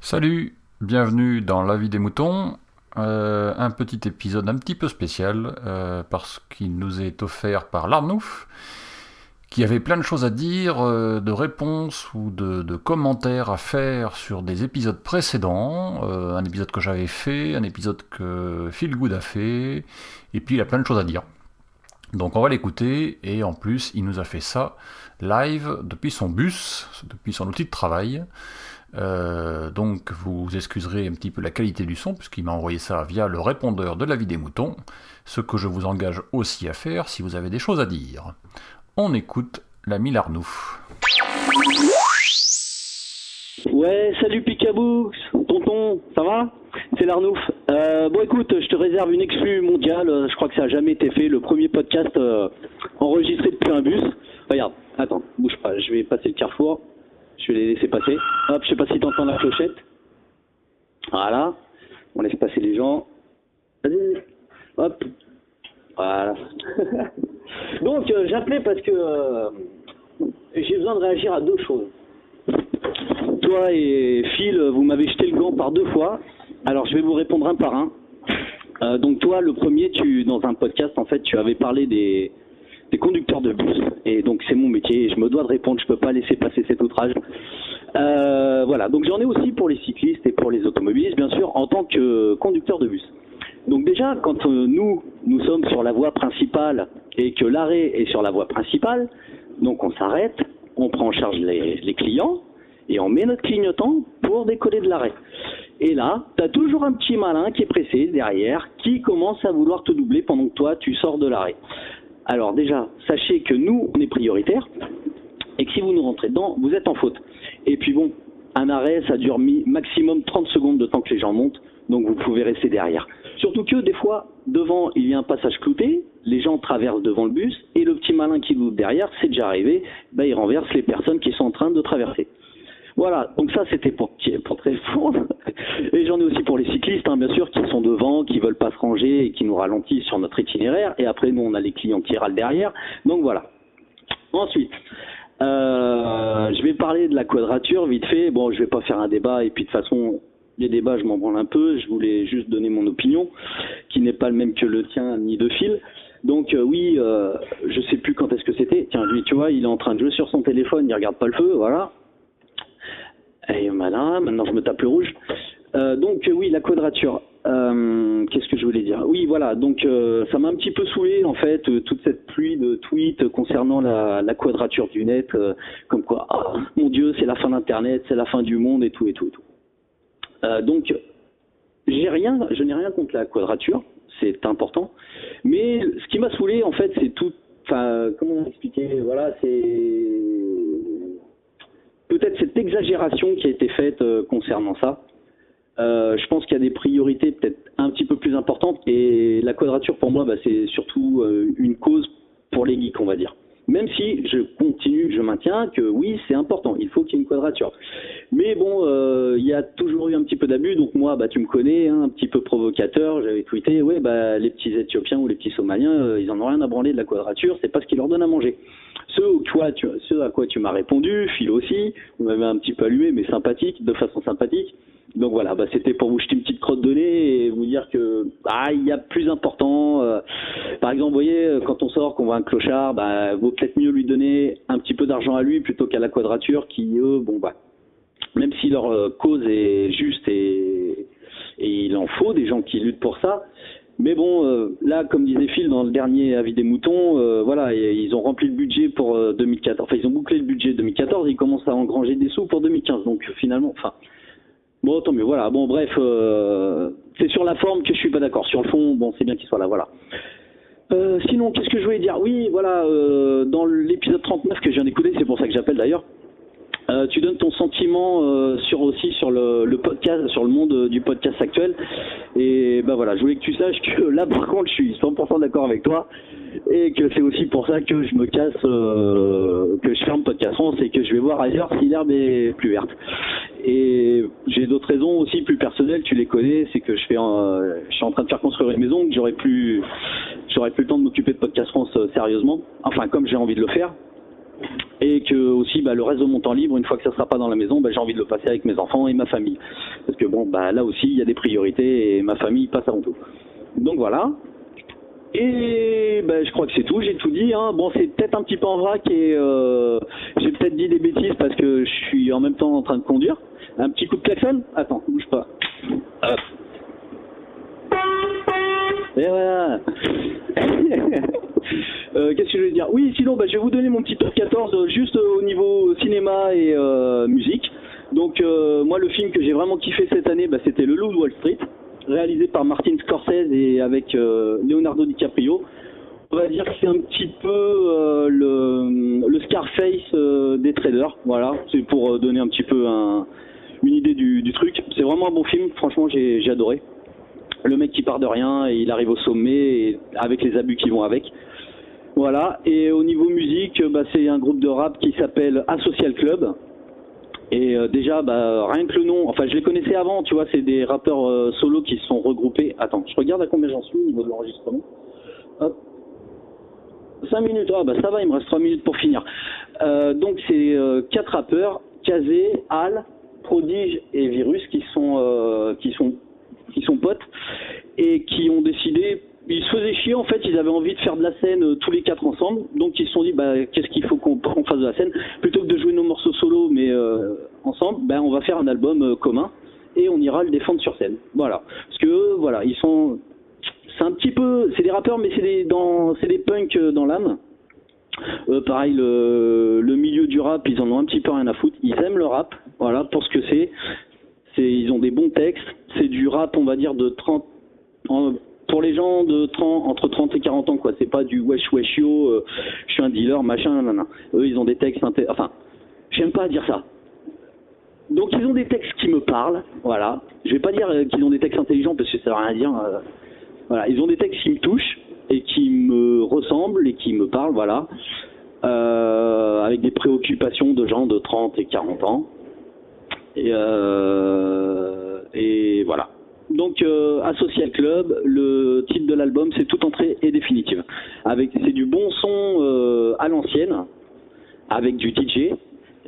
Salut, bienvenue dans La vie des moutons. Euh, un petit épisode un petit peu spécial euh, parce qu'il nous est offert par l'Arnouf qui avait plein de choses à dire, euh, de réponses ou de, commentaires à faire sur des épisodes précédents, un épisode que j'avais fait, un épisode que Phil Good a fait, et puis il a plein de choses à dire. Donc on va l'écouter, et en plus il nous a fait ça live depuis son bus, depuis son outil de travail. Euh, donc vous excuserez un petit peu la qualité du son, puisqu'il m'a envoyé ça via le répondeur de la vie des moutons, ce que je vous engage aussi à faire si vous avez des choses à dire. On écoute l'ami Larnouf. Ouais, salut Picabou, tonton, ça va? C'est l'Arnouf. Euh, bon écoute, je te réserve une exclue mondiale, euh, je crois que ça a jamais été fait, le premier podcast euh, enregistré depuis un bus. Regarde, attends, bouge pas, je vais passer le carrefour, je vais les laisser passer. Hop, je sais pas si t'entends la clochette. Voilà, on laisse passer les gens. Vas-y, hop, voilà. Donc euh, j'appelais parce que j'ai besoin de réagir à deux choses. Toi et Phil, vous m'avez jeté le gant par deux fois. Alors je vais vous répondre un par un. Euh, donc toi, le premier, tu dans un podcast, en fait, tu avais parlé des, des conducteurs de bus. Et donc c'est mon métier, je me dois de répondre, je peux pas laisser passer cet outrage. Euh, voilà, donc j'en ai aussi pour les cyclistes et pour les automobilistes, bien sûr, en tant que conducteur de bus. Donc déjà, quand euh, nous, nous sommes sur la voie principale et que l'arrêt est sur la voie principale, donc on s'arrête, on prend en charge les, les clients et on met notre clignotant pour décoller de l'arrêt. Et là, tu as toujours un petit malin qui est pressé derrière, qui commence à vouloir te doubler pendant que toi, tu sors de l'arrêt. Alors déjà, sachez que nous, on est prioritaire et que si vous nous rentrez dedans, vous êtes en faute. Et puis bon, un arrêt, ça dure maximum 30 secondes de temps que les gens montent, donc vous pouvez rester derrière. Surtout que des fois, devant, il y a un passage clouté, les gens traversent devant le bus, et le petit malin qui loupe derrière, c'est déjà arrivé, bah, il renverse les personnes qui sont en train de traverser. Voilà, donc ça c'était pour, pour très fort. Et j'en ai aussi pour les cyclistes, hein, bien sûr, qui sont devant, qui veulent pas se ranger et qui nous ralentissent sur notre itinéraire. Et après, nous, on a les clients qui râlent derrière. Donc voilà. Ensuite, euh, je vais parler de la quadrature vite fait. Bon, je vais pas faire un débat et puis de toute façon, les débats, je m'en branle un peu. Je voulais juste donner mon opinion, qui n'est pas le même que le tien ni de fil. Donc euh, oui, euh, je sais plus quand est-ce que c'était. Tiens, lui, tu vois, il est en train de jouer sur son téléphone, il regarde pas le feu, voilà. Et malin, maintenant je me tape le rouge. Euh, donc euh, oui, la quadrature. Euh, Qu'est-ce que je voulais dire? Oui, voilà. Donc ça m'a un petit peu saoulé en fait toute cette pluie de tweets concernant la, quadrature du net, comme quoi, ah, mon Dieu, c'est la fin d'Internet, c'est la fin du monde et tout et tout et tout. Donc j'ai rien, je n'ai rien contre la quadrature, c'est important. Mais ce qui m'a saoulé en fait, c'est tout. Enfin, comment expliquer? Voilà, c'est peut-être cette exagération qui a été faite euh, concernant ça. Euh, je pense qu'il y a des priorités peut-être un petit peu plus importantes et la quadrature pour moi bah, c'est surtout euh, une cause pour les geeks on va dire. Même si je continue, je maintiens que oui c'est important, il faut qu'il y ait une quadrature. Mais bon, il y a toujours eu un petit peu d'abus, donc moi bah tu me connais, hein, un petit peu provocateur, j'avais tweeté ouais bah les petits Éthiopiens ou les petits Somaliens ils en ont rien à branler de la quadrature, c'est pas ce qu'ils leur donnent à manger. Où toi, tu, ceux à quoi tu m'as répondu, Phil aussi, vous m'avez un petit peu allumé, mais sympathique, de façon sympathique. Donc voilà, bah, c'était pour vous jeter une petite crotte de nez et vous dire que ah il y a plus important. euh, par exemple, vous voyez, euh, quand on sort, qu'on voit un clochard, bah vaut peut-être mieux lui donner un petit peu d'argent à lui plutôt qu'à la quadrature qui eux, bon bah même si leur euh, cause est juste et, et il en faut des gens qui luttent pour ça. Mais bon, euh, là, comme disait Phil dans le dernier avis des moutons, euh, voilà, ils ont rempli le budget pour euh, 2014. Enfin, ils ont bouclé le budget 2014, ils commencent à engranger des sous pour 2015. Donc finalement, enfin, bon, tant mieux. Voilà. Bon, bref, euh, c'est sur la forme que je suis pas d'accord. Sur le fond, bon, c'est bien qu'il soit là. Voilà. Euh, sinon, qu'est-ce que je voulais dire? Oui, voilà, euh, dans l'épisode 39 que je viens d'écouter, c'est pour ça que j'appelle d'ailleurs. Euh, tu donnes ton sentiment euh, sur aussi sur le, le podcast, sur le monde euh, du podcast actuel. Et ben voilà, je voulais que tu saches que là par contre je suis 100% d'accord avec toi et que c'est aussi pour ça que je me casse, euh, que je ferme Podcast France et que je vais voir ailleurs si l'herbe est plus verte. Et j'ai d'autres raisons aussi plus personnelles, tu les connais, c'est que je fais, euh, je suis en train de faire construire une maison, que j'aurais plus, j'aurais plus le temps de m'occuper de Podcast France sérieusement, enfin comme j'ai envie de le faire et que aussi bah, le reste de mon temps libre, une fois que ça sera pas dans la maison, bah, j'ai envie de le passer avec mes enfants et ma famille. Parce que bon, bah là aussi, il y a des priorités et ma famille passe avant tout. Donc voilà. Et bah, je crois que c'est tout, j'ai tout dit. Hein. Bon, c'est peut-être un petit peu en vrac et euh, j'ai peut-être dit des bêtises parce que je suis en même temps en train de conduire. Un petit coup de klaxon? Attends, bouge pas. Hop. Et voilà. Euh, Qu'est-ce que je vais dire? Oui, sinon, bah, je vais vous donner mon petit top 14 euh, juste euh, au niveau cinéma et musique. Donc, moi, le film que j'ai vraiment kiffé cette année, bah, c'était Le Loup de Wall Street, réalisé par Martin Scorsese et avec Leonardo DiCaprio. On va dire que c'est un petit peu le, Scarface des traders. Voilà, c'est pour donner un petit peu un- une idée du, truc. C'est vraiment un bon film, franchement, j'ai adoré le mec qui part de rien et il arrive au sommet et avec les abus qui vont avec. Voilà, et au niveau musique, bah, c'est un groupe de rap qui s'appelle Asocial Club. Et euh, déjà, bah, rien que le nom, enfin je les connaissais avant, tu vois, c'est des rappeurs euh, solo qui se sont regroupés. Attends, je regarde à combien j'en suis au niveau de l'enregistrement. Hop. 5 minutes, ah bah ça va, il me reste 3 minutes pour finir. Euh, donc c'est quatre rappeurs, Kazé, Al, Prodige et Virus qui sont qui sont qui sont potes et qui ont décidé ils se faisaient chier en fait, ils avaient envie de faire de la scène euh, tous les quatre ensemble, donc ils se sont dit bah qu'est-ce qu'il faut qu'on fasse de la scène? Plutôt que de jouer nos morceaux solo mais euh, ensemble, ben on va faire un album euh, commun et on ira le défendre sur scène. Voilà. Parce que eux, voilà, ils sont c'est un petit peu c'est des rappeurs mais c'est des dans des punks euh, dans l'âme. Euh, pareil, le, le milieu du rap, ils en ont un petit peu rien à foutre. Ils aiment le rap, voilà, pour ce que c'est. C'est, ils ont des bons textes. C'est du rap, on va dire, de 30, en- pour les gens de 30, entre 30 et 40 ans, quoi. C'est pas du wesh wesh yo, euh, je suis un dealer, machin, nanana. Eux, ils ont des textes, enfin, j'aime pas dire ça. Donc ils ont des textes qui me parlent, voilà. Je vais pas dire euh, qu'ils ont des textes intelligents parce que ça veut rien dire. euh, voilà, ils ont des textes qui me touchent et qui me ressemblent et qui me parlent, voilà. Euh, avec des préoccupations de gens de 30 et 40 ans. Et, et voilà. Donc euh, Associal Club, le titre de l'album c'est Toute entrée est définitive. Avec c'est du bon son euh, à l'ancienne, avec du DJ.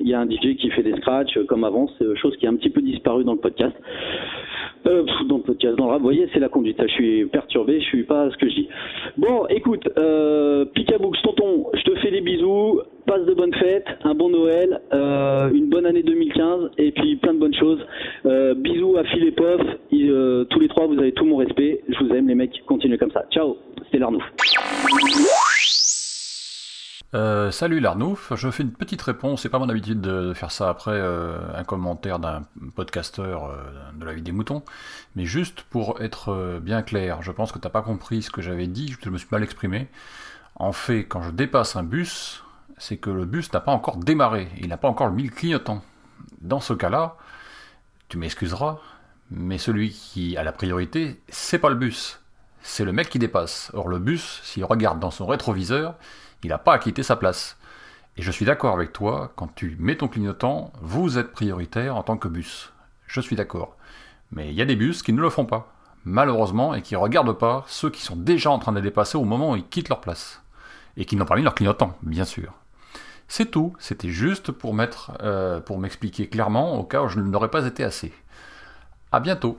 Il y a un DJ qui fait des scratchs euh, comme avant, c'est chose qui a un petit peu disparu dans le podcast. Euh, dans le podcast, dans le rap, vous voyez, c'est la conduite. Je suis perturbé, je suis pas ce que je dis. Bon, écoute, euh, Picabooks, tonton, je te fais des bisous. Passe de bonnes fêtes, un bon Noël, euh, une bonne année 2015 et puis plein de bonnes choses. Euh, bisous à Phil et Pof. Euh, tous les trois, vous avez tout mon respect. Je vous aime, les mecs. Continuez comme ça. Ciao. C'était l'Arnouf. Euh, salut Larnouf, je fais une petite réponse, c'est pas mon habitude de faire ça après euh, un commentaire d'un podcasteur euh, de la vie des moutons, mais juste pour être bien clair, je pense que t'as pas compris ce que j'avais dit, je me suis mal exprimé. En fait, quand je dépasse un bus, c'est que le bus n'a pas encore démarré, il n'a pas encore le mille clignotant. Dans ce cas-là, tu m'excuseras, mais celui qui a la priorité, c'est pas le bus, c'est le mec qui dépasse. Or le bus, s'il regarde dans son rétroviseur, il n'a pas à quitter sa place. Et je suis d'accord avec toi, quand tu mets ton clignotant, vous êtes prioritaire en tant que bus. Je suis d'accord. Mais il y a des bus qui ne le font pas, malheureusement, et qui ne regardent pas ceux qui sont déjà en train de dépasser au moment où ils quittent leur place. Et qui n'ont pas mis leur clignotant, bien sûr. C'est tout, c'était juste pour mettre, euh, pour m'expliquer clairement au cas où je n'aurais pas été assez. À bientôt.